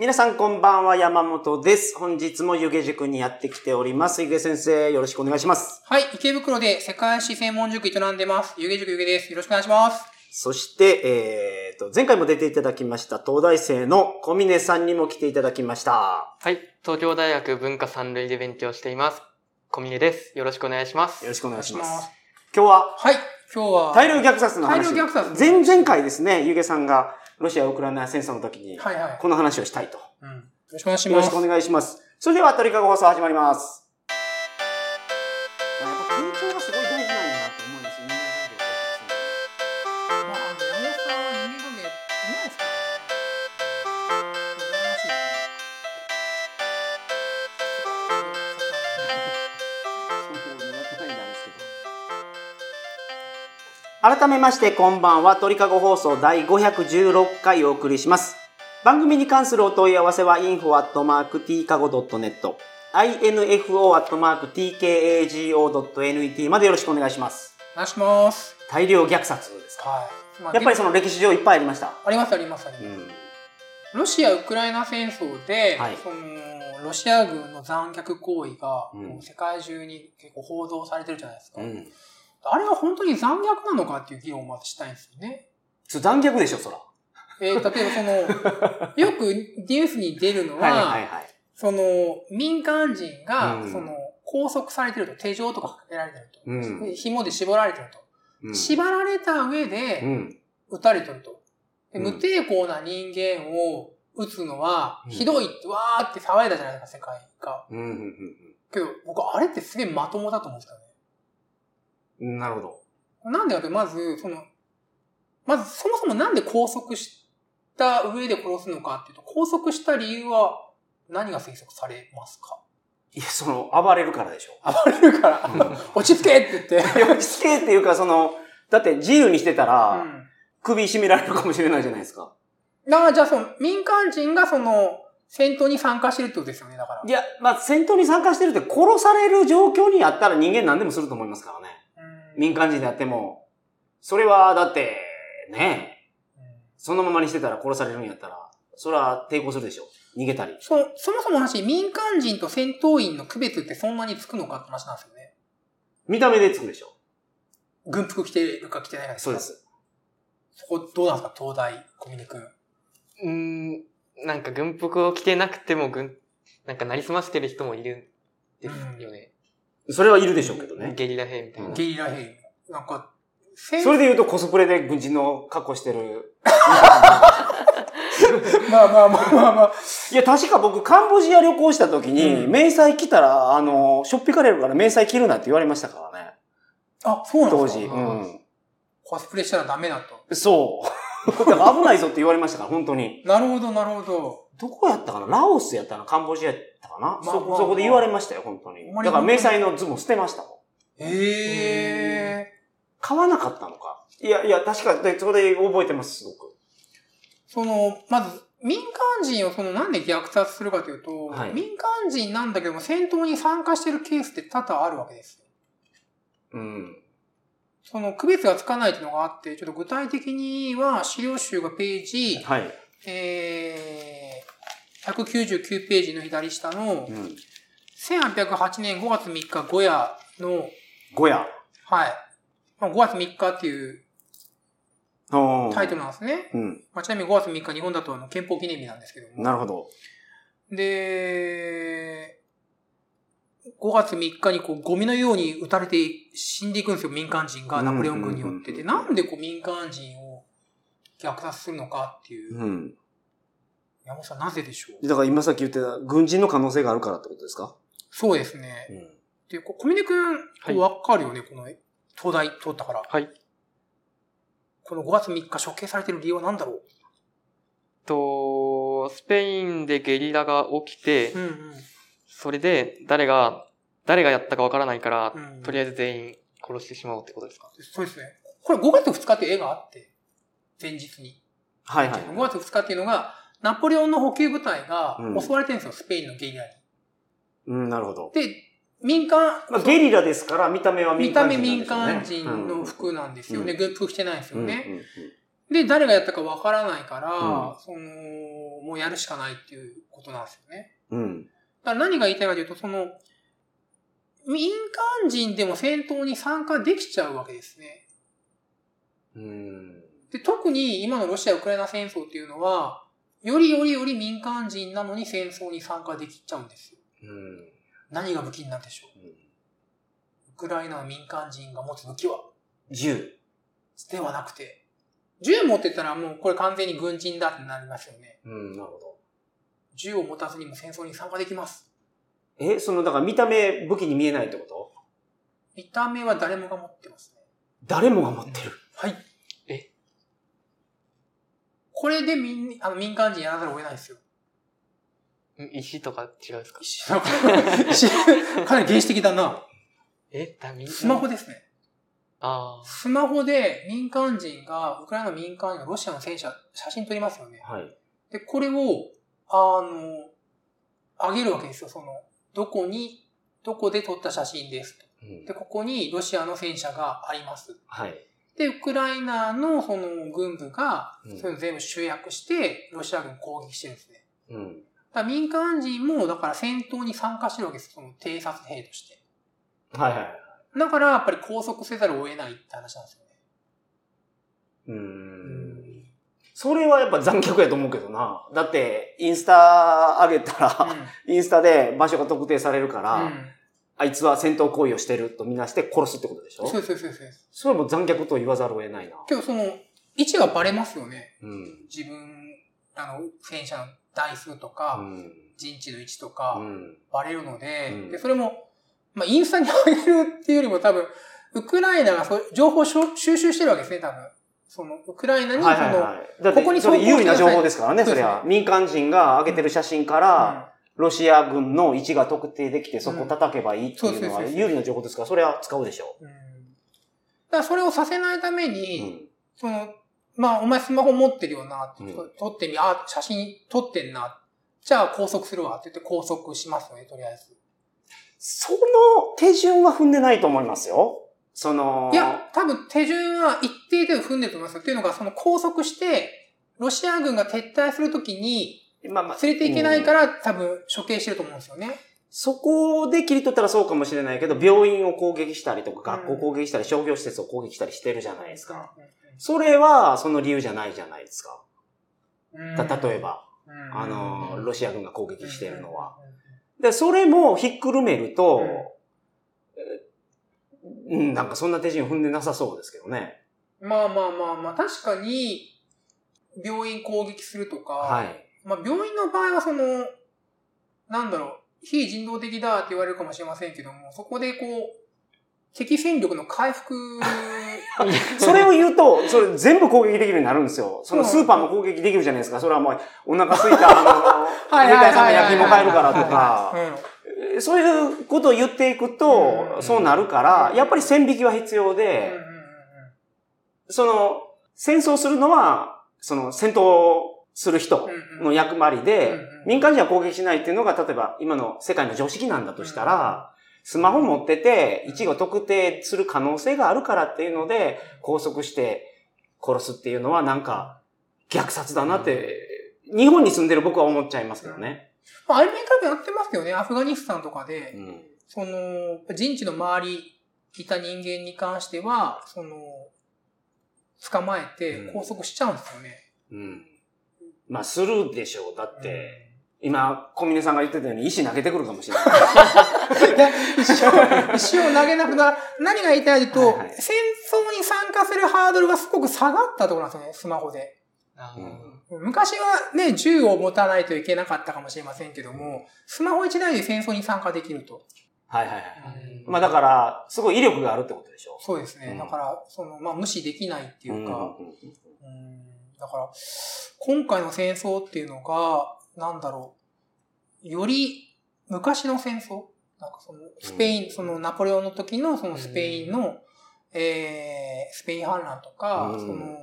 皆さんこんばんは、山本です。本日も湯気塾にやってきております。湯気先生、よろしくお願いします。はい、池袋で世界史専門塾営んでます。湯気塾湯気です。よろしくお願いします。そして、えーと、前回も出ていただきました、東大生の小峰さんにも来ていただきました。はい。東京大学文化三類で勉強しています。小峰です。よろしくお願いします。よろしくお願いします。今日は、はい、今日は。大量虐殺の話。大量虐殺前々回ですね、湯気さんがロシア・ウクライナ戦争の時に、はいはい。この話をしたいと。うん。よろしくお願いします。よろしくお願いします。それでは、鳥かご放送始まります。改めましてこんばんは。鳥かご放送第516回お送りします。番組に関するお問い合わせは info.tkago.net info.tkago.net までよろしくお願いします。お願いします。大量虐殺ですか？はい。まあやっぱりその歴史上いっぱいありました？ありますありますあります。うん。ロシア・ウクライナ戦争で、はい。そのロシア軍の残虐行為が、うん。世界中に結構報道されてるじゃないですか。うんあれは本当に残虐なのかっていう議論をまずしたいんですよね。残虐でしょそらえー例えばその、よくニュースに出るのは、はいはいはいその民間人が、うんその拘束されてると、手錠とかかけられてると、うん紐で縛られてると。うん縛られた上で、うん撃たれてると。でうん無抵抗な人間を撃つのは、うんひどいって、わーって騒いだじゃないですか、世界が。うんうんけど、僕、あれってすげえまともだと思うんですよね。うんうんなるほどなんでかって、まず、その、まず、そもそもなんで拘束した上で殺すのかっていうと、拘束した理由は何が推測されますか？いやその暴れるからでしょ暴れるから、うん落ち着けって言って。落ち着けっていうかそのだって自由にしてたら、うん首絞められるかもしれないじゃないですか。だから、じゃあ、その、民間人がその、戦闘に参加してるってことですよね、だから。いや、まあ、戦闘に参加してるって殺される状況にあったら人間何でもすると思いますからね。うん民間人であっても。それは、だって、ねうんそのままにしてたら殺されるんやったら、それは抵抗するでしょ。逃げたり。そそもそもの話、民間人と戦闘員の区別ってそんなにつくのかって話なんですよね。見た目でつくでしょ。軍服着てるか着てないかそうで。す。そこどうなんですか？東大、小峰君。うーん。なんか軍服を着てなくても軍、なんかなりすましてる人もいるんですよね。それはいるでしょうけどね。ゲリラ兵みたいな。うんゲリラ兵。なんか、戦それで言うとコスプレで軍人の格好してる。まあまあまあまあまあ。いや、確か僕、カンボジア旅行した時に、うん迷彩着たら、あの、しょっぴかれるから迷彩着るなって言われましたからね。あ、そうなん当時。ですかうん。コスプレしたらダメだと。そう。危ないぞって言われましたから、本当に。なるほど、なるほど。どこやったかな？ラオスやったかな？カンボジアやったかな、まあそこ、まあそこで言われましたよ、本当にだから迷彩のズボン捨てましたもん。へえ。買わなかったのか？いや、いや、確か、でそれ覚えてます、すごく。その、まず、民間人をそのなんで虐殺するかというと、はい民間人なんだけども戦闘に参加してるケースって多々あるわけです。うん。その区別がつかないというのがあって、ちょっと具体的には資料集がページ、はい。えー、199ページの左下のう、ん。1808年5月3日、ゴヤの、ゴヤ。はい。まあ、5月3日っていうタイトルなんですね。うん。まあ、ちなみに5月3日、日本だとあの憲法記念日なんですけども。なるほど。で、5月3日にこうゴミのように撃たれて死んでいくんですよ、民間人がナポレオン軍によって。で、うんなんでこう民間人を虐殺するのかっていう。うん。山本さん、なぜでしょう？だから今さっき言ってた、軍人の可能性があるからってことですか？そうですね。うん。で、小峰くん、はいわかるよね、この東大通ったから。はい。この5月3日処刑されてる理由は何だろう？と、スペインでゲリラが起きて、うんうん。それで誰が、誰がやったかわからないから、うんとりあえず全員殺してしまおうってことですか？そうですね。これ5月2日っていう絵があって、前日に。はいはい。5月2日っていうのが、ナポレオンの補給部隊がうん襲われてるんですよ、スペインのゲリラに。うん、なるほど。で、民間、まあ、ゲリラですから、見た目は民見た目間人なんでしょうね民間人の服なんですよね。軍服着てないんですよね。で、誰がやったかわからないから、うんその、もうやるしかないっていうことなんですよね。うん。だから何が言いたいかというと、その、民間人でも戦闘に参加できちゃうわけですね。うん。で、特に今のロシア・ウクライナ戦争っていうのは、よりよりより民間人なのに戦争に参加できちゃうんですよ。うん。何が武器になるでしょう？ウクライナの民間人が持つ武器は？銃。ではなくて、銃持ってたらもうこれ完全に軍人だってなりますよね。うん、なるほど。銃を持たずにも戦争に参加できます。え、その、だから見た目武器に見えないってこと？見た目は誰もが持ってますね。誰もが持ってる。はい。えこれで民あの民間人やらざるを得ないですよ。石とか違うんですか？石か 石かなり原始的だな。えだみスマホですね。あスマホで民間人が、ウクライナの民間人がロシアの戦車、写真撮りますよね。はい。で、これを、あの、あげるわけですよ。その、どこに、どこで撮った写真ですと。うんで、ここにロシアの戦車があります。はい。で、ウクライナのその軍部がうん、それを全部集約して、ロシア軍攻撃してるんですね。うん。だ民間人も、だから戦闘に参加してるわけです。その偵察兵として。はいはい。だから、やっぱり拘束せざるを得ないって話なんですよね。う。うんそれはやっぱ残虐やと思うけどな。だって、インスタ上げたら、インスタで場所が特定されるから、うん。あいつは戦闘行為をしてるとみなして殺すってことでしょ？そうそうそうです。それはもう残虐と言わざるを得ないな。けど、その、位置がバレますよね。うん。自分、あの、戦車の台数とか、うん。陣地の位置とうか、ん。バレるので、うんで、それも、まあ、インスタに上げるっていうよりも多分、ウクライナがそう情報を収集してるわけですね、多分。その、ウクライナに、その、はいはいはい。ここにそれ有利な情報ですからね、そねそうりゃ。民間人が上げてる写真から、ロシア軍の位置が特定できて、そこを叩けばいいっていうのは有利な情報ですから、それは使うでしょうん。うん。だからそれをさせないためう。に、ん。その、まあ、お前スマホ持ってるよなうん撮ってみ、あ、写真撮ってんな。じゃあ拘束するわって言って拘束しますよね、とりあえず。その手順は踏んでないと思いますよ。その、いや、多分手順は一定程度踏んでると思いますよ。っていうのが、その拘束して、ロシア軍が撤退するときに、まあまあ連れていけないかうんら、多分処刑してると思うんですよね。そこで切り取ったらそうかもしれないけど、病院を攻撃したりとか、うん学校攻撃したり、商業施設を攻撃したりしてるじゃないですか。うんそれは、その理由じゃないじゃないですか。例えば、うんあの、ロシア軍が攻撃してるのは。で、それもひっくるめると、えうん、なんかそんな手順踏んでなさそうですけどね。まあまあまあまあ、確かに、病院攻撃するとか、はい。まあ病院の場合はその、なんだろう、非人道的だって言われるかもしれませんけども、そこでこう、敵戦力の回復、それを言うと、それ全部攻撃できるようになるんですよ。そのスーパーも攻撃できるじゃないですか。それはもう、お腹空いた、あの、兵隊さんが焼き芋買えるからとか、うん。そういうことを言っていくうと、ん。そうなるからう、んやっぱり線引きは必要うんで、その、戦争するのは、その、戦闘する人うんうんの役割でうんうん、民間人は攻撃しないっていうのが、例えば今の世界の常識なんだとしたら、スマホ持ってて、位置を特定する可能性があるからっていうので、拘束して殺すっていうのはなんか、虐殺だなって、日本に住んでる僕は思っちゃいますけどね。まあ、アメリカでもやってますよね。アフガニスタンとかで、うん。その、陣地の周りいた人間に関しては、その、捕まえて拘束しちゃうんですよね。うん。まあ、するでしょう。だって、今、小峰さんが言ってたように石投げてくるかもしれない。石を、石を投げなくなる。何が言いたいかとはいはい戦争に参加するハードルがすごく下がったところなんですよね、スマホで。あうん昔はね、銃を持たないといけなかったかもしれませんけども、スマホ一台で戦争に参加できると。はいはいはい。ーまあだから、すごい威力があるってことでしょそうですね。うんだから、その、まあ、無視できないっていうか、んうんだから、今回の戦争っていうのが、なんだろう、より昔の戦争。なんかその、スペイン、うん。そのナポレオンの時のそのスペインの、えー、スペイン反乱とか、うん。その、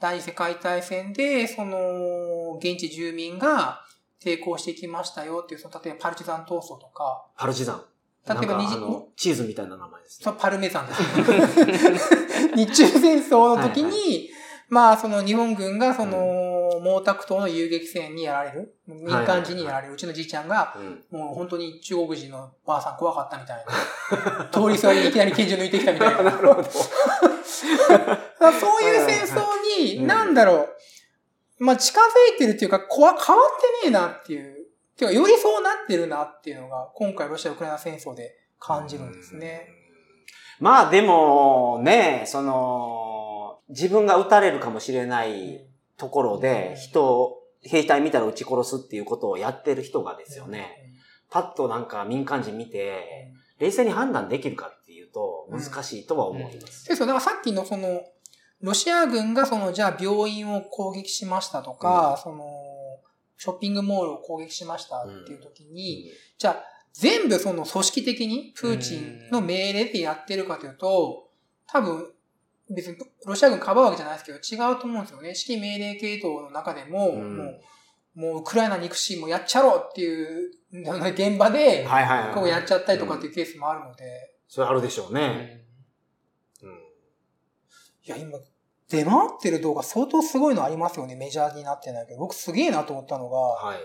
第二次世界大戦で、その、現地住民が抵抗してきましたよっていう、その、例えばパルチザン闘争とか、パルチザン。例えば二次チーズみたいな名前ですね。そう、パルメザンですね。日中戦争の時に、まあ、その日本軍が、その、毛沢東の遊撃戦にやられる、民間人にやられる、うちのじいちゃんが、うん。もう本当に中国人のばあさん怖かったみたいな。通りすがりにいきなり拳銃抜いてきたみたいな。なるほど。そういう戦争に、うんなんだろう、まあ近づいてるっていうか、こわ変わってねえなっていう。てか、よりそうなってるなっていうのが、今回ロシア・ウクライナ戦争で感じるんですね。うん。まあでも、ね、その、自分が撃たれるかもしれないところで、人を、兵隊見たら撃ち殺すっていうことをやってる人がですよね。パッとなんか民間人見て、冷静に判断できるかっていうと、難しいとは思います。ですよ。だからさっきのその、ロシア軍がその、じゃあ病院を攻撃しましたとか、その、ショッピングモールを攻撃しましたっていう時に、じゃあ全部その組織的にプーチンの命令でやってるかというと、多分、別にロシア軍かばうわけじゃないですけど、違うと思うんですよね。指揮命令系統の中でも、うんもう、もうウクライナ憎しいもうやっちゃろうっていう、現場で、はい。こうやっちゃったりとかっていうケースもあるので、それあるでしょうね。うん。いや、今、出回ってる動画相当すごいのありますよね。メジャーになってないけど。僕すげえなと思ったのが、はい。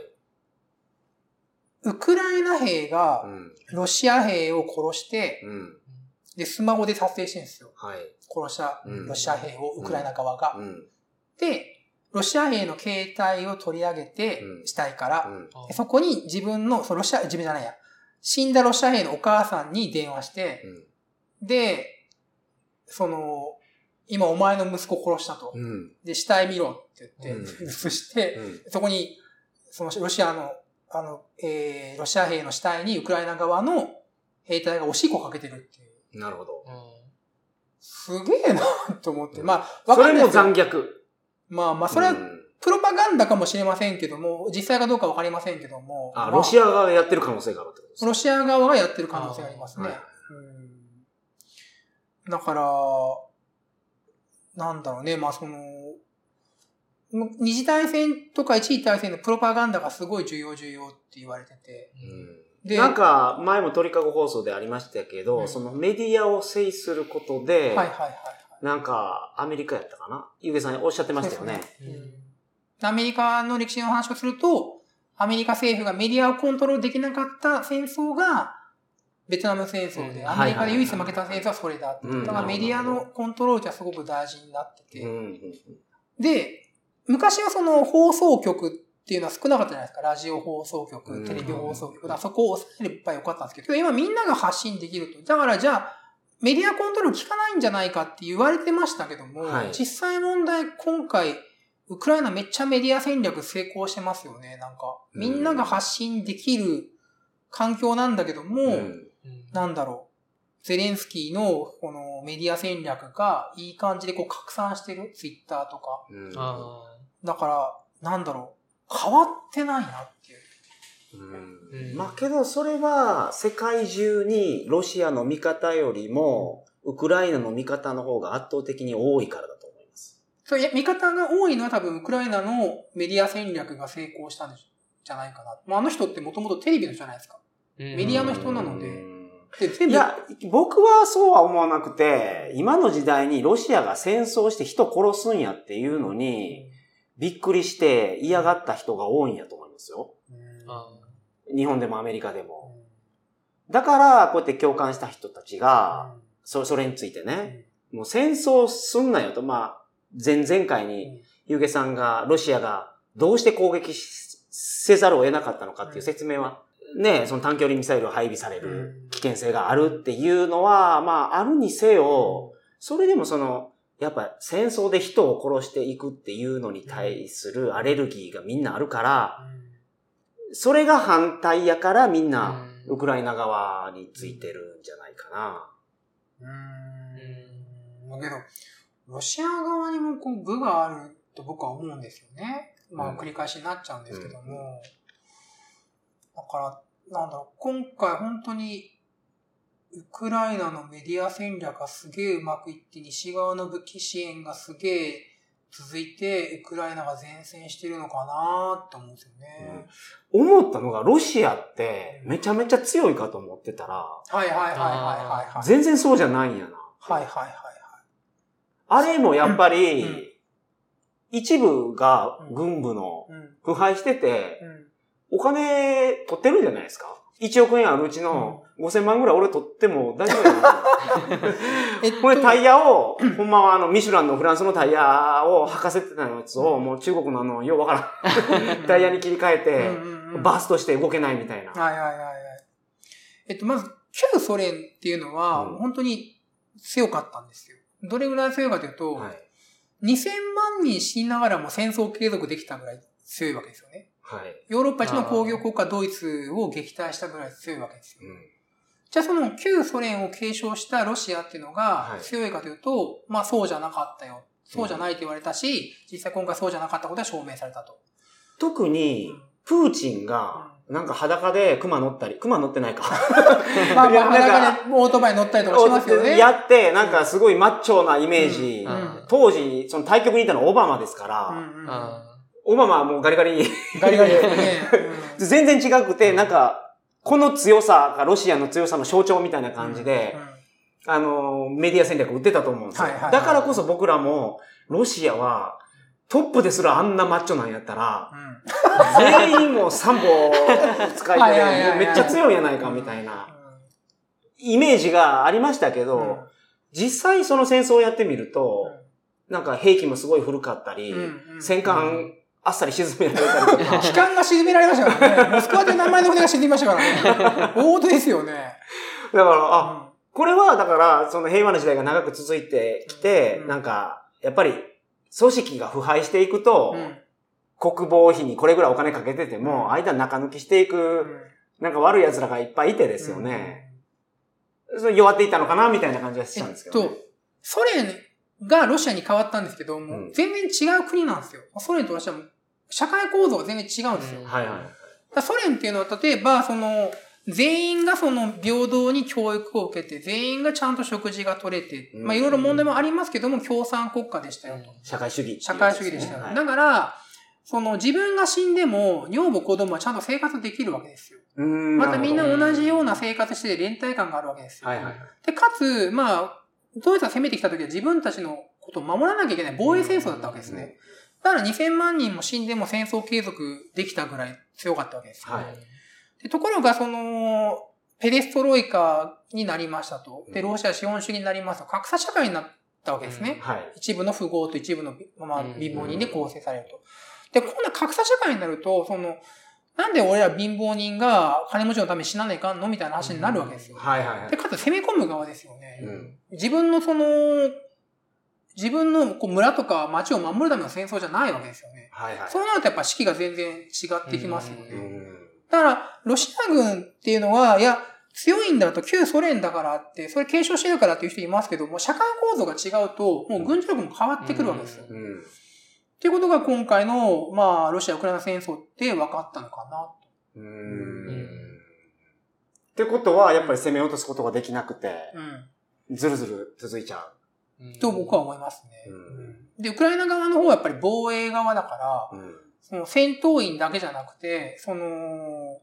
ウクライナ兵うがん。ロシア兵を殺して、うん。で、スマホで撮影してるんですよ。はい。殺したうんロシア兵をウクライナ側が。うん。で、ロシア兵の携帯を取り上げてう、ん死体から、うん。でそこに自分の、そうロシア、自分じゃないや、死んだロシア兵のお母さんに電話して、で、その、今お前の息子を殺したと。うん。で、死体見ろって言って、うん映して、うん。そこに、そのロシアの、あの、えー、ロシア兵の死体にウクライナ側の兵隊がおしっこかけてるっていう。なるほど。すげえなと思って。うんまあ、わそれもかんないですよ残虐。まあまあ、それはうんプロパガンダかもしれませんけども、実際かどうかわかりませんけども。あ、まロシア側がやってる可能性があるってことですか？ロシア側がやってる可能性がありますね。はいうんだから、なんだろうね、まあその、二次大戦とか一次大戦のプロパガンダがすごい重要重要って言われてて。うんでなんか、前も鳥かご放送でありましたけど、うんそのメディアを制することで、はいはいはいはい。なんか、アメリカやったかな？ゆうげさんおっしゃってましたよね。アメリカの歴史の話をすると、アメリカ政府がメディアをコントロールできなかった戦争が、ベトナム戦争で、うんアメリカで唯一負けた戦争はそれだって。うんだからメディアのコントロールってすごく大事になってて。で、昔はその放送局っていうのは少なかったじゃないですか。ラジオ放送局、うんテレビ放送局。だそこを抑えればよかったんですけど、今みんなが発信できると。だからじゃあ、メディアコントロール効かないんじゃないかって言われてましたけども、はい実際問題今回、ウクライナめっちゃメディア戦略成功してますよね。なんか、みんなが発信できる環境なんだけども、うんなんだろう。ゼレンスキーのこのメディア戦略がいい感じでこう拡散してる。ツイッターとか。うんあだから、なんだろう。変わってないなっていう。うんうんまあけど、それは世界中にロシアの味方よりも、ウクライナの味方の方が圧倒的に多いからだと思います。そういや、見方が多いのは多分ウクライナのメディア戦略が成功したんじゃないかな。まあ、あの人ってもともとテレビの人じゃないですか。メメディアの人なのでいや、僕はそうは思わなくて、今の時代にロシアが戦争して人殺すんやっていうのに、びっくりして嫌がった人が多いんやと思いますよ。日本でもアメリカでも。だから、こうやって共感した人たちが、そそれについてね、もう戦争すんなよと、まあ、前々回に、ゆうげさんが、ロシアがどうして攻撃しせざるを得なかったのかっていう説明は、ね、その短距離ミサイルを配備される危険性があるっていうのは、まあ、あるにせよ、それでもその、やっぱ戦争で人を殺していくっていうのに対するアレルギーがみんなあるから、それが反対やからみんな、ウクライナ側についてるんじゃないかな。うーん。だけど、ロシア側にもこう部があると僕は思うんですよね。まうんあ繰り返しになっちゃうんですけども。だから、なんだろう、今回本当に、ウクライナのメディア戦略がすげえうまくいって、西側の武器支援がすげえ続いて、ウクライナが前線してるのかなって思うんですよね。思ったのが、ロシアってめちゃめちゃ強いかと思ってたら、はいはいはいはいはいはい。全然そうじゃないんやな。はいはいはいはい。あれもやっぱり、うん一部が軍部のうん。腐敗してて、うん。お金取ってるんじゃないですか ?1 億円あるうちの5000万ぐらい俺取っても大丈夫やな。えっとこれタイヤを、ほんまはあの、ミシュランのフランスのタイヤを履かせてたやつを、もう中国のあの、ようわからん。タイヤに切り替えうんて、バースとして動けないみたいな。はいはいはいはい。えっと、まず、旧ソ連っていうのは、うん本当に強かったんですよ。どれぐらい強いかというと、はい。2000万人死にながらも戦争継続できたぐらい強いわけですよね。はい。ヨーロッパ一の工業国家ドイツを撃退したぐらい強いわけですよ。うんじゃあその旧ソ連を継承したロシアっていうのがはい強いかというと、まあそうじゃなかったよ。そうじゃないと言われたし、実際今回そうじゃなかったことは証明されたと。特に、プーチンが、なんか裸で熊乗ったり、熊乗ってないか。まあ裸でオートバイ乗ったりとかしますよね。やって、なんかすごいマッチョなイメージ。うんうん当時、その対局にいたのはオバマですから、オバマはもうガリガリ。に、ガリガリ。ね。うん。全然違くて、なんか、この強さがロシアの強さの象徴みたいな感じで、あの、メディア戦略を打ってたと思うんですよ。だからこそ僕らも、ロシアは、トップですらあんなマッチョなんやったら、全員も3本使いはいめっちゃ強いんやないかみたいなイメージがありましたけど、うん。実際その戦争をやってみると、なんか兵器もすごい古かったり、戦艦あっさり沈められたりとか、機関が沈められましたからね。モスクワという名前の船が沈みましたからね。大事ですよね。だから、あ、これはだから、その平和な時代が長く続いてきて、うんなんか、やっぱり、組織が腐敗していくと、うんうん国防費にこれぐらいお金かけてても、うん間中抜きしていく、なんか悪い奴らがいっぱいいてですよね。それ弱っていったのかなみたいな感じがしえたんですけど、ね。っと、ソ連がロシアに変わったんですけども、うん全然違う国なんですよ。ソ連とロシアも社会構造が全然違うんですよ。うんはいはい。ソ連っていうのは、例えば、その、全員がその平等に教育を受けて、全員がちゃんと食事が取れて、うんまあいろいろ問題もありますけども、共産国家でしたよと。社会主義、社会主義でしたよ。はいだから、その自分が死んでも、女房子供はちゃんと生活できるわけですよ。うーんまたみんな同じような生活して連帯感があるわけですよ。どはいはい。で、かつ、まあ、ドイツが攻めてきた時は自分たちのことを守らなきゃいけない防衛戦争だったわけですね。だから2000万人も死んでも戦争継続できたぐらい強かったわけですよ。はいでところが、その、ペレストロイカになりましたと。で、うんロシア資本主義になりますと、格差社会になったわけですね。はい。一部の富豪と一部の、まあうん、貧乏人で構成されると。で、こんな格差社会になると、その、なんで俺ら貧乏人が金持ちのために死なないかんのみたいな話になるわけですよ。はいはいはいで、。かつ攻め込む側ですよね。うん自分のその、自分のこう村とか町を守るための戦争じゃないわけですよね。はいはい。そうなるとやっぱ士気が全然違ってきますよね。うんだから、ロシア軍っていうのは、いや、強いんだと、旧ソ連だからって、それ継承してるからっていう人いますけども、社会構造が違うと、もう軍事力も変わってくるわけですよ。うんうん。っていうことが今回の、まあ、ロシア・ウクライナ戦争って分かったのかな。うーうんん。ってことは、やっぱり攻め落とすことができなくて、うん。ずるずる続いちゃと僕は思いますね。で、ウクライナ側の方はやっぱり防衛側だから。その戦闘員だけじゃなくて、その、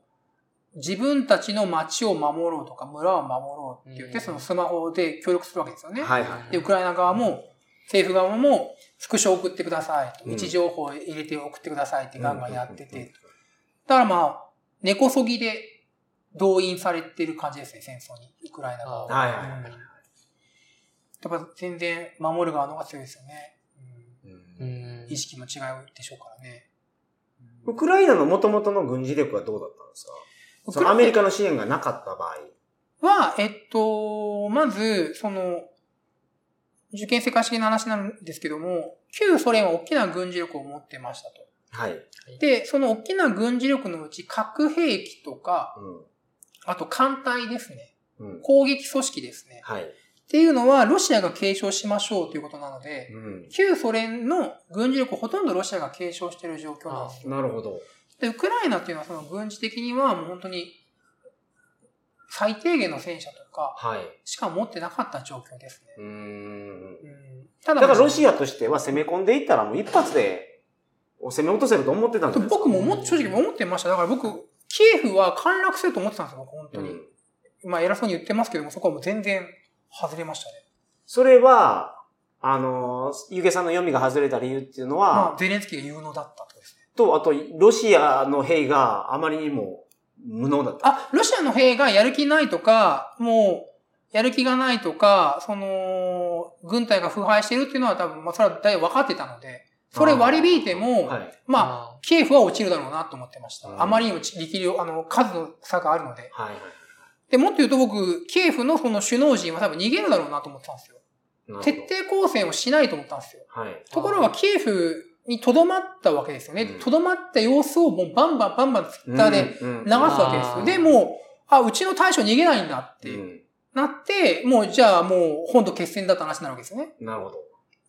自分たちの町を守ろうとか村を守ろうって言って、うんそのスマホで協力するわけですよね。はいはい。で、ウクライナ側も、政府側も、スクショ送ってください位置情報を入れて送ってくださいってガンガンやってて。だからまあ、根こそぎで動員されてる感じですね、戦争に。ウクライナ側は。はいはいはいうんやっぱ全然守る側の方が強いですよね。うんうん意識も違うでしょうからね。ウクライナの元々の軍事力はどうだったんですか？そのアメリカの支援がなかった場合。は、えっと、まず、その、受験世界史の話なんですけども、旧ソ連は大きな軍事力を持ってましたと。はい。で、その大きな軍事力のうち核兵器とか、あと艦隊ですね。うん。うん。攻撃組織ですね。はい。っていうのはロシアが継承しましょうということなので、うん。旧ソ連の軍事力をほとんどロシアが継承している状況なんですよ。なるほど。で、ウクライナっていうのはその軍事的にはもう本当に最低限の戦車とかはい。しか持ってなかった状況ですね。うーん。うんただからロシアアとしては攻め込んでいったらもう一発で攻め落とせると思ってたんですか？僕も思っ正直思ってました。だから僕、キエフは陥落すると思ってたんですよ、僕本当に。うんまあ偉そうに言ってますけども、そこはもう全然外れましたね。それは、あの、ゆげさんの読みが外れた理由っていうのは、まあ、ゼレンスキーが有能だったとですね。と、あと、ロシアの兵があまりにも無能だった。あ、ロシアの兵がやる気ないとか、もう、やる気がないとか、その、軍隊が腐敗してるっていうのは多分、まあ、それは大分かってたので、それ割り引いても、はい。まあ、あキエフは落ちるだろうなと思ってました。うんあまりにも力量、あの、数の差があるので。はい。で、もっと言うと僕、キエフのその首脳陣は多分逃げるだろうなと思ってたんですよ。はい。徹底抗戦をしないと思ったんですよ。はい。ところが、キエフに留まったわけですよねうん。留まった様子をもうバンバンバンバンツイッターで流流すわけですよ。あーで、もう、あ、うちの大将逃げないんだってうん。なって、もうじゃあもう本土決戦だった話になるわけですよね。なるほど。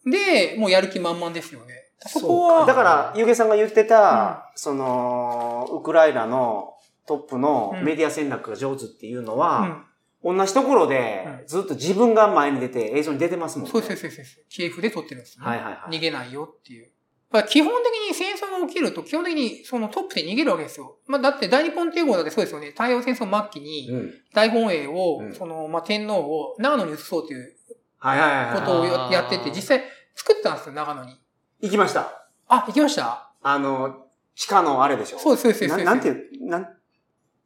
で、もうやる気満々ですよね。そこは、だから、ゆげさんが言ってた、その、ウクライナのトップのメディア戦略が上手っていうのうは、ん。同じところでうずっと自分が前に出て映像に出てますもんね。そうです、そうです、そうです。キエフで撮ってるんですよね。はいはいはい。逃げないよっていう。まあ基本的に戦争が起きると、基本的にそのトップで逃げるわけですよ。まあだって大日本帝国だってそうですよね。太平洋戦争末期にうん。大本営を、うんその、まあ天皇を長野に移そうという。ことをやってて、実際作ったんですよ、長野に。行きました。あ、行きました？あの、地下のあれでしょ？そうです、そうです。ななんていう、なん、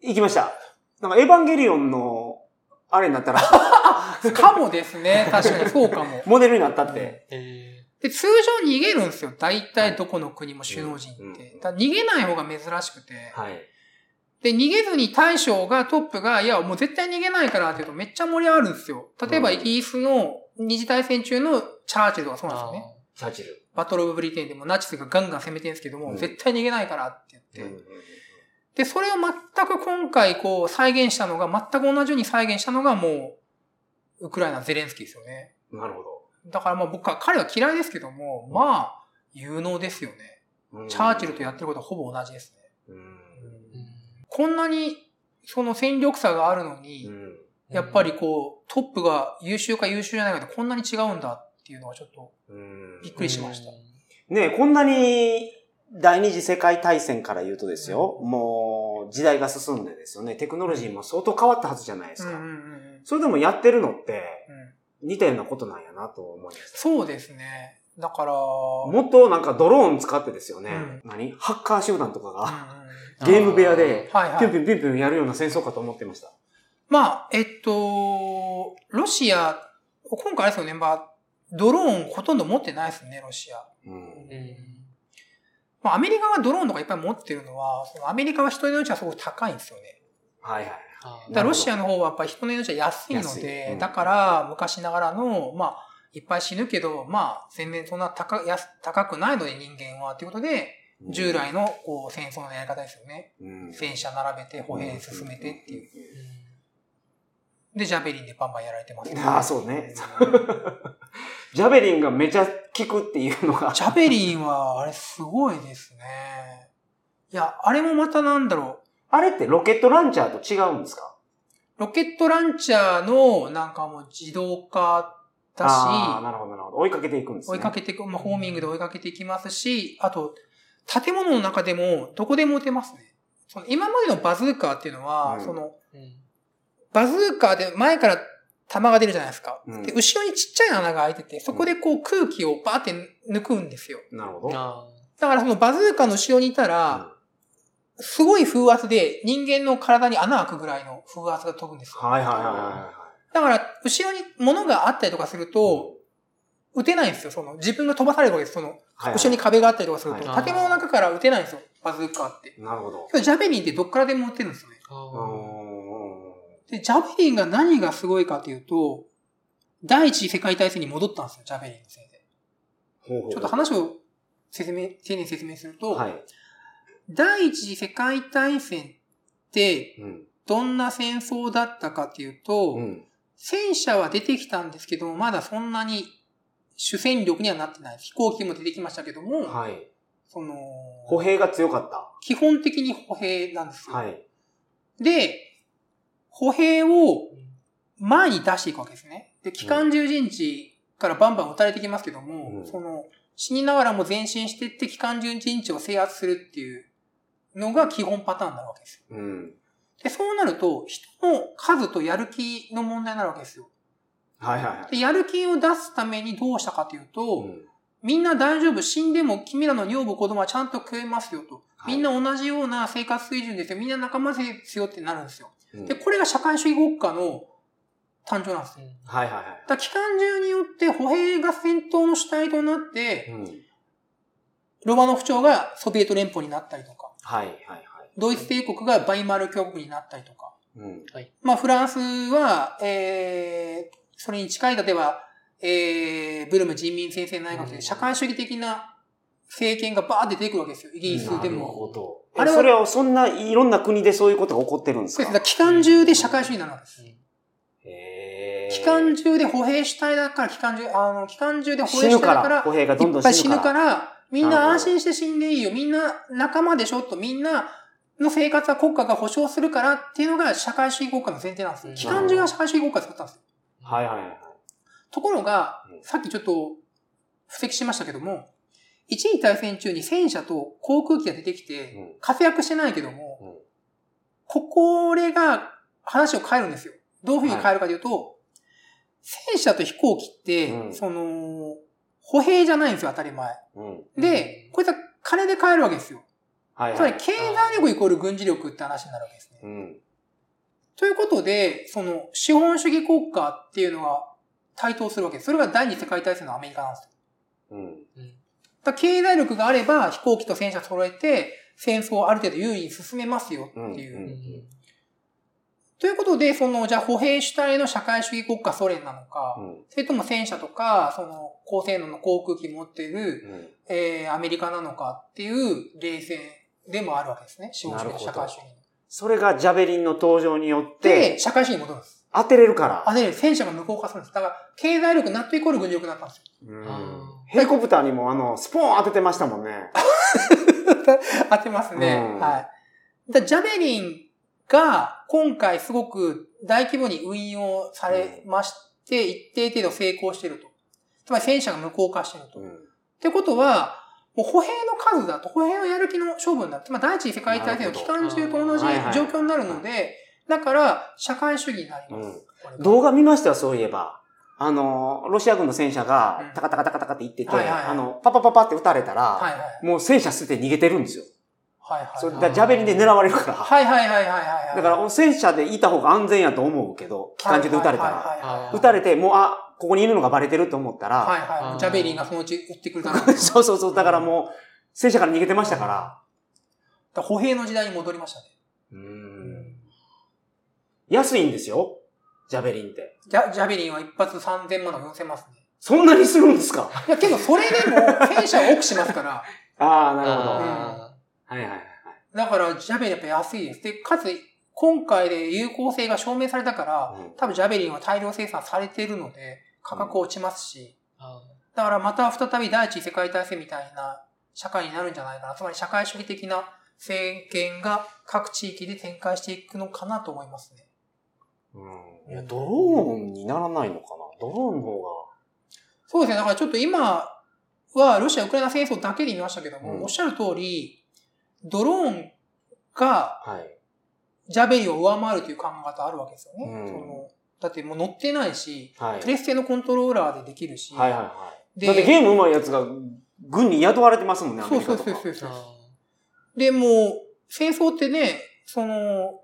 行きました。なんかエヴァンゲリオンの、あれになったら、かもですね。確かにそうかも。モデルになったって。えで、通常逃げるんですよ。大体どこの国も首脳陣って。逃げない方が珍しくて。はい。で、逃げずに大将が、トップが、いや、もう絶対逃げないからって言うとめっちゃ盛り上がるんですよ。例えば、うんイギリスの二次大戦中のチャーチルとかそうーなんですよね。チャーチル。バトルオブブリテンでもナチスがガンガン攻めてるんですけども、うん絶対逃げないからって言って。うんで、それを全く今回こう再現したのが、全く同じように再現したのがもう、ウクライナゼレンスキーですよね。なるほだからまあ僕は彼は嫌いですけども、まあ、有能ですよね。チャーチルとやってることはほぼ同じですね。うん。こんなにその戦力差があるのに、うん。やっぱりこう、トップが優秀か優秀じゃないかでこんなに違うんだっていうのはちょっとうんびっくりしました。ねこんなに第二次世界大戦から言うとですよ、もう時代が進んでですよね、テクノロジーも相当変わったはずじゃないですか。うんうんうんうんそれでもやってるのってうん似たようなことなんやなと思いました。そうですね。だから、もっとなんかドローン使ってですよね、うん何？ハッカー集団とかがうんうん ゲーム部屋で。ピュンピュンピュンピュンやるような戦争かと思ってました。まあ、えっと、ロシア、今回あれですよね、まあ、ドローンほとんど持ってないですね、ロシア。うん。うんまあ、アメリカがドローンとかいっぱい持ってるのは、そのアメリカは人の命はすごく高いんですよね。はいはい。だロシアの方はやっぱり人の命は安いので、うんだから昔ながらの、まあ、いっぱい死ぬけど、まあ、全然そんな高安高くないので人間は、ということで、従来のこう戦争のやり方ですよね。うん、戦車並べて歩兵進めてっていう。うで、ジャベリンでバンバンやられてます、ああ、そうね。ジャベリンがめちゃ効くっていうのが。ジャベリンは、あれすごいですね。いや、あれもまたなんだろあれってロケットランチャーと違うんですか？う。ロケットランチャーのなんかもう自動化だああ、し、なるほど、なるほど。追いかけていくんですね。追いかけていく、まあ、ホーミングで追いかけていきますし、あと、建物の中でもどこでも撃てますね。その今までのバズーカーっていうのは、うんその、んバズーカーで前から弾が出るじゃないですか。うんで、後ろにちっちゃい穴が開いてて、そこでこう空気をバーって抜くんですよ。なるほど。あだからそのバズーカーの後ろにいたら、すごい風圧で人間の体に穴開くぐらいの風圧が飛ぶんですよ。はいはいはいはだから、後ろに物があったりとかすると、撃てないんですよ。その、自分が飛ばされるわけです。その、いはい。後ろに壁があったりとかすると、はい建物の中から撃てないんですよ。バズーカーって。なるほどジャベリンってどっからでも撃てるんですよね。で、ジャベリンが何がすごいかというと、第一次世界大戦に戻ったんですよ、ジャベリンのせいで。ほうほうちょっと話を説明、丁寧に説明すると、はい。第一次世界大戦ってうん。どんな戦争だったかというと、うん。戦車は出てきたんですけども、まだそんなに主戦力にはなってない。飛行機も出てきましたけども、はい。その、歩兵が強かった。基本的に歩兵なんですよ。はい。で、歩兵を前に出していくわけですね。で、機関銃陣地からバンバン撃たれてきますけども、うんその、死にながらも前進していって機関銃陣地を制圧するっていうのが基本パターンになるわけですよ。うん。で、そうなると、人の数とやる気の問題になるわけですよ。はいはいはい。で、やる気を出すためにどうしたかというと、うんみんな大丈夫、死んでも君らの女房子供はちゃんと食えますよと。はいみんな同じような生活水準ですよ。みんな仲間ですよってなるんですよ。うん。で、これが社会主義国家の誕生なんですよ。はいはいはい。だ機関銃によって歩兵が戦闘の主体となって、うん。ロマノフ朝がソビエト連邦になったりとか、はいはいはい。ドイツ帝国がバイマル共和国になったりとか、うん。まあフランスは、えー、それに近い、例えば、えー、ブルム人民先生内閣で社会主義的な政権がバーって出てくるわけですよ。イギリスでなるも。ほど。あれはそれはそんないろんな国でそういうことが起こってるんですか？そうです。だから機関銃で社会主義になるわけです。へー機関銃で歩兵主体だから、機関銃、あの、機関銃で歩死兵主体だから、歩兵がどんどん死ぬから。みんな安心して死んでいいよ。みんな仲間でしょ？と、みんなの生活は国家が保障するからっていうのが社会主義国家の前提なんですよ。うん機関銃が社会主義国家を作ったんですよ。はいはいはい。ところがうん、さっきちょっと布石しましたけども、一次大戦中に戦車と航空機が出てきて、うん活躍してないけども、うんここれが話を変えるんですよ。どういうふうに変えるかというと、戦車と飛行機って、うんその、歩兵じゃないんですよ、当たり前。うんで、こいつは金で買えるわけですよ。はいはい。つまり経済力イコール軍事力って話になるわけですね。うんということで、その資本主義国家っていうのは台頭するわけです。それが第二次世界大戦のアメリカなんですよ。うんだから経済力があれば飛行機と戦車揃えて戦争をある程度優位に進めますよっていう。うんうんということで、その、じゃあ歩兵主体の社会主義国家ソ連なのか、うんそれとも戦車とか、その高性能の航空機持っている、うんえー、アメリカなのかっていう冷戦でもあるわけですね。資本主義、社会主義。それがジャベリンの登場によってで、社会主義に戻るんです。当てれるから。あ、で、戦車が無効化するんです。だから、経済力、納得イコール軍事力になったんですよ。うんあヘリコプターにもあの、スポーン当ててましたもんね。当てますね。うんはい。だジャベリンが今回すごく大規模に運用されまして、一定程度成功していると。つまり戦車が無効化していると。っうんてことは、もう歩兵の数だと、歩兵のやる気の勝負になる。つまり第一次世界大戦の期間中と同じ状況になるので、だから社会主義になります。うん動画見ましたよ、そういえば。あの、ロシア軍の戦車うんが、タカタカタカタカって行ってて、はいはいはいあの、パパパパって撃たれたら、はいはい。もう戦車捨てて逃げてるんですよ。はいはい。それだからジャベリンで狙われるから。はいはいはいはいはい。だから、戦車でいた方が安全やと思うけど、機関銃で撃たれたら。はいはいはいはい撃たれて、もう、あ、ここにいるのがバレてると思ったら、はいはい。ジャベリンがそのうち撃ってくるだろう。だかそうそうそう、だからもう、戦車から逃げてましたから。ら歩兵の時代に戻りましたね。うん安いんですよ、ジャベリンって。ジャジャベリンは一発3000万の4000万ですね。そんなにするんですか？いや、けどそれでも戦車を多くしますから。ああ、なるほど。はあいはいはい。だから、ジャベリンやっぱ安いです。で、かつ、今回で有効性が証明されたから、うん多分ジャベリンは大量生産されているので、価格落ちますし、あだからまた再び第一次世界大戦みたいな社会になるんじゃないかな。つまり社会主義的な政権が各地域で展開していくのかなと思いますね。うん。いや、ドローンにならないのかな？ドローンの方そうですね。だからちょっと今はロシア・ウクライナ戦争だけで見ましたけども、うんおっしゃる通り、ドローンがが、はい。ジャベリンを上回るという考え方あるわけですよね。うんそのだってもう乗ってないし、はい。プレステのコントローラーでできるし、はいはいはい。でだってゲーム上手いやつが軍に雇われてますもんね、アそうそうメリカとか。そうそうそう。あで、もう、戦争ってね、その、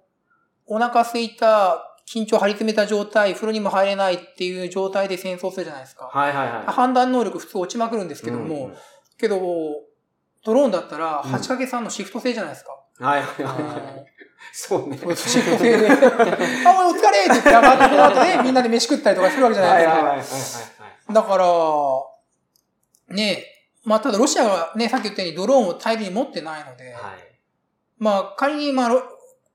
お腹空いた、緊張張り詰めた状態、風呂にも入れないっていう状態で戦争するじゃないですか。はいはいはい。判断能力普通落ちまくるんですけども、うんうんけど、ドローンだったらうん 8×3 のシフト制じゃないですか。はいはいあはいはい。のそうね。シフト制で、あ、お疲れって言って上がってくる後で、みんなで飯食ったりとかするわけじゃなはいいですか。はいはいはいはい。だから、ねまあただロシアがね、さっき言ったようにドローンを大量に持ってないので、はい。まあ仮にまあロ、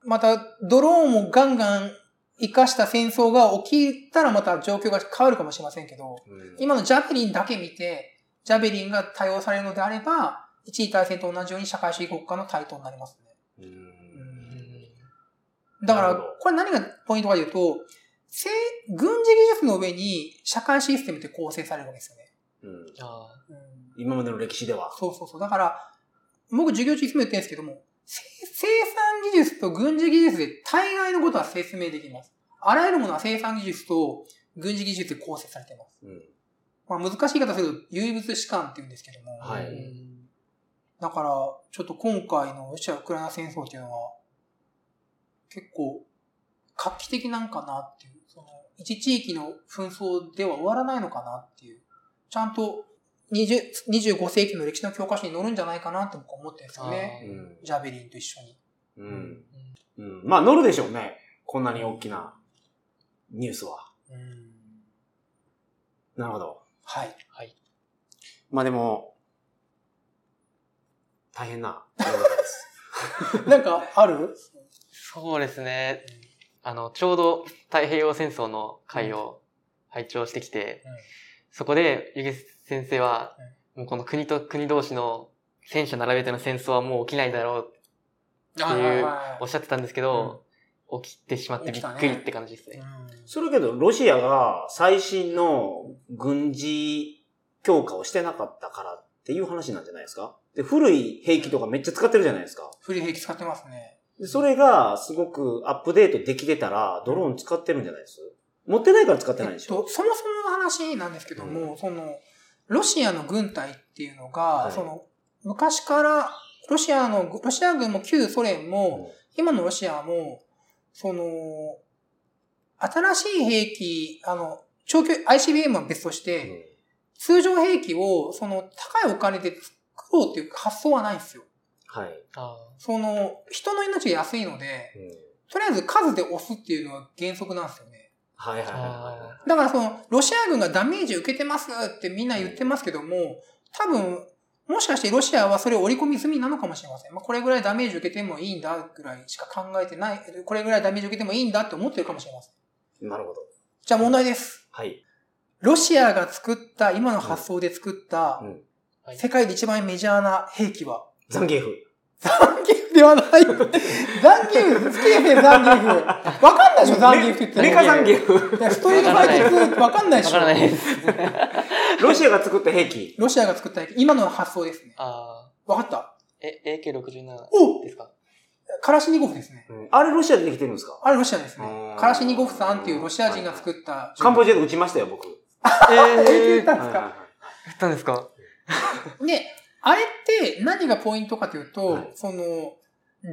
またドローンをガンガン活かした戦争が起きたらまた状況が変わるかもしれませんけど、うん今のジャベリンだけ見て、ジャベリンが対応されるのであれば、一位大戦と同じように社会主義国家の台頭になりますね。だからこれ何がポイントかというと、せ軍事技術の上に社会システムって構成されるわけですよね。うん今までの歴史では。そうそうそう。だから、僕授業中いつも言ってるんですけども、せ生産技術と軍事技術で大概のことは説明できます。あらゆるものは生産技術と軍事技術で構成されています。うん。まあ難しい言い方すると、唯物史観って言うんですけども。はいだから、ちょっと今回のロシア・ウクライナ戦争っていうのは、結構、画期的なんかなっていう、その、一地域の紛争では終わらないのかなっていう、ちゃんと20 25世紀の歴史の教科書に載るんじゃないかなって僕は思ってるんですよね。うん。ジャベリンと一緒に。うん。うん。まあ乗るでしょうね。こんなに大きなニュースは。うん。なるほど。はい。はい。まあでも、大変な世の中です。なんか、ある？そうですね。あの、ちょうど太平洋戦争の会を拝聴してきて、うんそこで、ゆげ先生は、もうこの国と国同士の戦車並べての戦争はもう起きないだろうってはいはいはい。おっしゃってたんですけど、起きてしまってびっくりって感じですね。それけど、ロシアが最新の軍事強化をしてなかったからっていう話なんじゃないですか？で、古い兵器とかめっちゃ使ってるじゃないですか。フリー兵器使ってますね。でそれがすごくアップデートできてたら、ドローン使ってるんじゃないです？持ってないから使ってないでしょ、えっと、そもそもの話なんですけども、その、ロシアの軍隊っていうのが、はいその、昔から、ロシアの、ロシア軍も旧ソ連も、今のロシアも、その、新しい兵器、あの、長距離、ICBM は別としうんて、通常兵器を、その、高いお金で作ろうっていう発想はないんですよ。はい。あその、人の命が安いので、うんとりあえず数で押すっていうのは原則なんですよね。はいはいはいはあだからその、ロシア軍がダメージ受けてますってみんな言ってますけども、多分、もしかしてロシアはそれを織り込み済みなのかもしれません。まあ、これぐらいダメージ受けてもいいんだぐらいしか考えてない、これぐらいダメージ受けてもいいんだって思ってるかもしれません。い。なるほど。じゃあ問題です。はい。ロシアが作った、今の発想で作ったう、ん。はい世界で一番メジャーな兵器は、ザンゲーフ。ザンギフではない。ザンギフ、好きですね、ザンギフ。わかんないでしょ、ザンギフって言ったら。メカザンゲーフ。いやストリートファイト2わかんないでしょ。わからないです。ロシアが作った兵器。ロシアが作った兵器、今の発想ですね。あわかった？あ。え、AK67 おですか？カラシニゴフですね。うんあれロシアでできてるんですか？あれロシアですねう。んカラシニゴフさんっていうロシア人が作った。カンボジアで撃ちましたよ、僕。え えー、言ったんですか？はいはいはいやったんですか？で、あれって何がポイントかというと、はいその、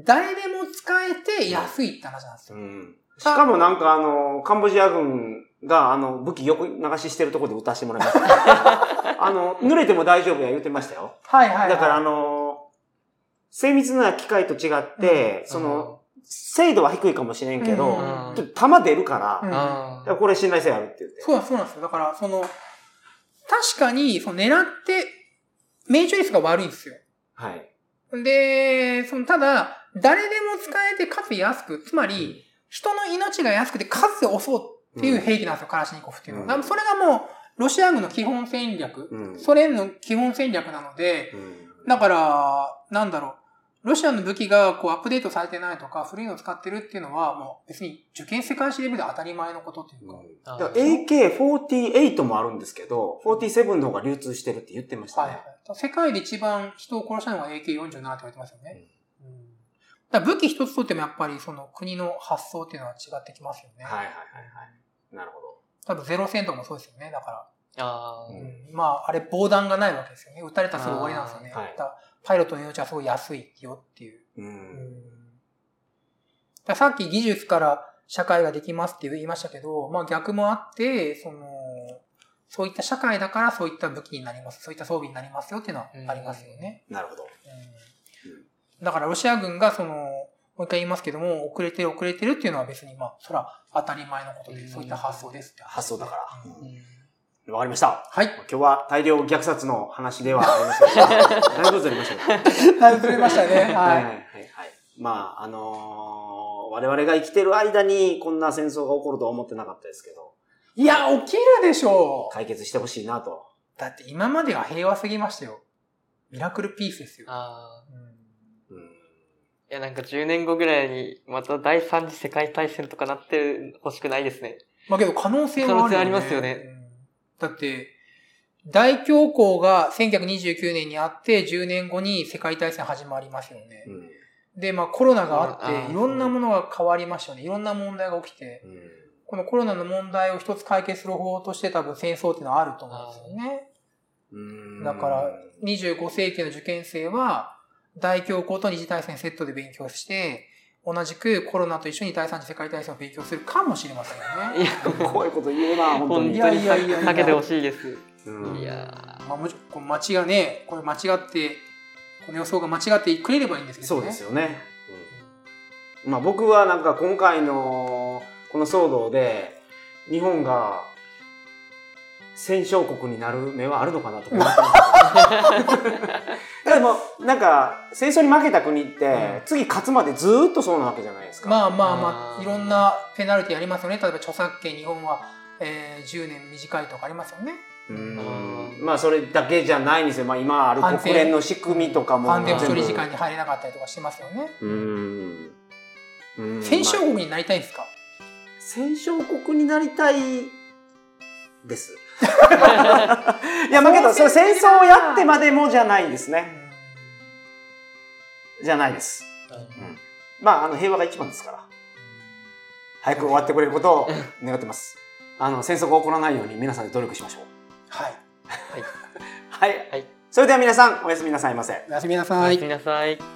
誰でも使えて安いって話なんですよ。うんしかもなんかあの、カンボジア軍があの、武器横流ししてるところで撃たせてもらいました。あの、濡れても大丈夫や言ってましたよ。はいはい、はい。だからあの、精密な機械と違って、その、精度は低いかもしれんけど、うん弾出るから、うんこれ信頼性あるって言って。そうなんそうなんですよ。だから、その、確かに、その狙って、命中率が悪いんですよ。はい。で、その、ただ、誰でも使えてかつ安く、つまり、人の命が安くて数で押そうっていう兵器なんですよ、カラシニコフっていうのは。うん。それがもう、ロシア軍の基本戦略、うん。ソ連の基本戦略なので、うん。だから、なんだろう、ロシアの武器がこうアップデートされてないとか、古いのを使ってるっていうのは、もう別に受験世界史レベルで当たり前のことっていうか。あだから AK48 もあるんですけど、47の方が流通してるって言ってましたはいはいね。。世界で一番人を殺したのが AK47 って言われてますよね。うんだ武器一つとってもやっぱりその国の発想っていうのは違ってきますよね。はいはいはいはい。なるほど。多分ゼロ戦とかもそうですよね。だから。あうんうんまあ、あれ防弾がないわけですよね。撃たれたらすぐ終わりなんですよね。はいパイロットの命はすごい安いよっていう。う。うんんださっき技術から社会ができますって言いましたけど、まあ逆もあって、その、そういった社会だからそういった武器になります。そういった装備になりますよっていうのはありますよね。なるほど。うんだからロシア軍がその、もう一回言いますけども、遅れてる遅れてるっていうのは別にまあ、それは当たり前のことで、うんそういった発想ですって話発想だから。うんわかりました。はい。今日は大量虐殺の話ではありましたけど、だいぶずれましたね。だいぶずれましたね。はい はい。はい。まあ、あのー我々が生きてる間にこんな戦争が起こるとは思ってなかったですけど、いや、起きるでしょう。解決してほしいなと。だって今までは平和すぎましたよ。ミラクルピースですよ。ああ。うんうん。いや、なんか10年後ぐらいに、また第三次世界大戦とかなってほしくないですね。まあけど可能性はあるよ、ね。可能性ありますよねうんだって、大恐慌が1929年にあって、10年後に世界大戦始まりますよね。うん。で、まあコロナがあって、いろんなものが変わりましたよね。いろんな問題が起きて。うんこのコロナの問題を一つ解決する方法として多分戦争っていうのはあると思うんですよね。うんだから、25世紀の受験生は、大恐慌と二次大戦セットで勉強して、同じくコロナと一緒に第三次世界大戦を勉強するかもしれませんよね。いや、こういうこと言うな、本当に。いやにいやいや避けてほしいです。うんいやまあ、もちろんこの間違がね、これ間違って、この予想が間違ってくれればいいんですけどね。そうですよね。うんまあ僕はなんか今回のこの騒動で日本が戦勝国になる目はあるのかなと思ってますけど でもなんか戦争に負けた国って次勝つまでずーっとそうなわけじゃないですか。まあまあまあ、いろんなペナルティありますよね。例えば著作権、日本は、えー10年短いとかありますよね。うんまあそれだけじゃないんですよ。まあ今ある国連の仕組みとかも安全保障理事全会に入れなかったりとかしてますよね。部うん。うん戦勝まあ国になりたいんですか、戦勝国になりたいです。いや、まあけど、それ戦争をやってまでもじゃないですね。じゃないです。うんまあ、あの、平和が一番ですから。早く終わってくれることを願ってます。あの、戦争が起こらないように皆さんで努力しましょう。はい。はい。はいそれでは皆さん、おやすみなさいませ。おやすみなおさいやす。みなさい。